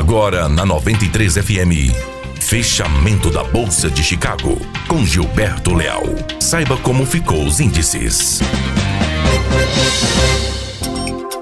Agora na 93 FM. Fechamento da Bolsa de Chicago com Gilberto Leal. Saiba como ficou os índices.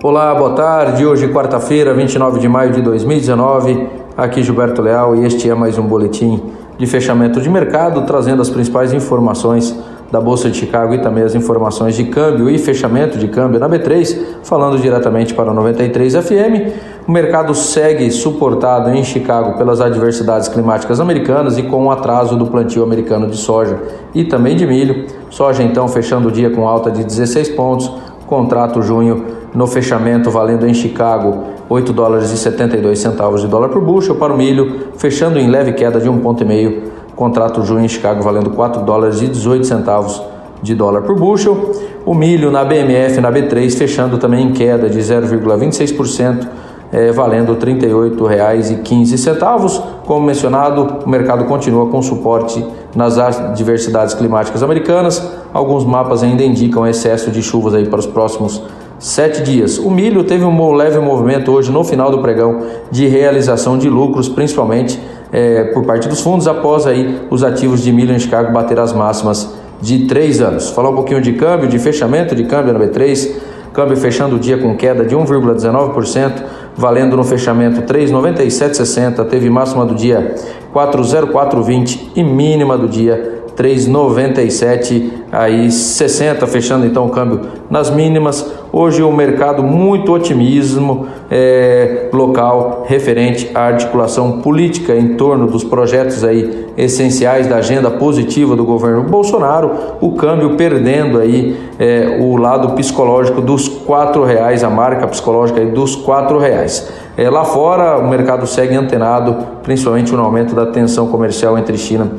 Olá, boa tarde. Hoje, quarta-feira, 29 de maio de 2019. Aqui Gilberto Leal e este é mais um boletim de fechamento de mercado, trazendo as principais informações da Bolsa de Chicago e também as informações de câmbio e fechamento de câmbio na B3, falando diretamente para 93 FM. O mercado segue suportado em Chicago pelas adversidades climáticas americanas e com o atraso do plantio americano de soja e também de milho. Soja então fechando o dia com alta de 16 pontos, contrato junho no fechamento valendo em Chicago 8 dólares e 72 centavos de dólar por bushel para o milho, fechando em leve queda de 1,5 Contrato junho em Chicago valendo 4 dólares e 18 centavos de dólar por bushel. O milho na BMF na B3 fechando também em queda de 0,26%, é, valendo R$ 38,15. Como mencionado, o mercado continua com suporte nas adversidades climáticas americanas. Alguns mapas ainda indicam excesso de chuvas aí para os próximos sete dias. O milho teve um leve movimento hoje no final do pregão de realização de lucros, principalmente é, por parte dos fundos após aí os ativos de milho em Chicago bater as máximas de três anos. Falar um pouquinho de câmbio, de fechamento de câmbio na B3, câmbio fechando o dia com queda de 1,19%, valendo no fechamento 3,9760, teve máxima do dia 40420 e mínima do dia 3,97 aí 60 fechando então o câmbio nas mínimas. Hoje o mercado muito otimismo é, local referente à articulação política em torno dos projetos aí essenciais da agenda positiva do governo Bolsonaro. O câmbio perdendo aí é, o lado psicológico dos quatro reais, a marca psicológica aí dos quatro reais. É, lá fora o mercado segue antenado, principalmente no aumento da tensão comercial entre China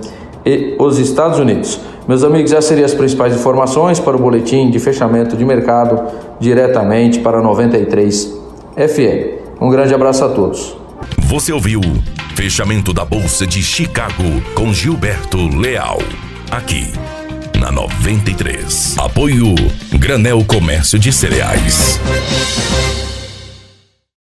e os Estados Unidos. Meus amigos, essas seriam as principais informações para o boletim de fechamento de mercado diretamente para 93 FM. Um grande abraço a todos. Você ouviu Fechamento da Bolsa de Chicago com Gilberto Leal. Aqui na 93. Apoio Granel Comércio de Cereais.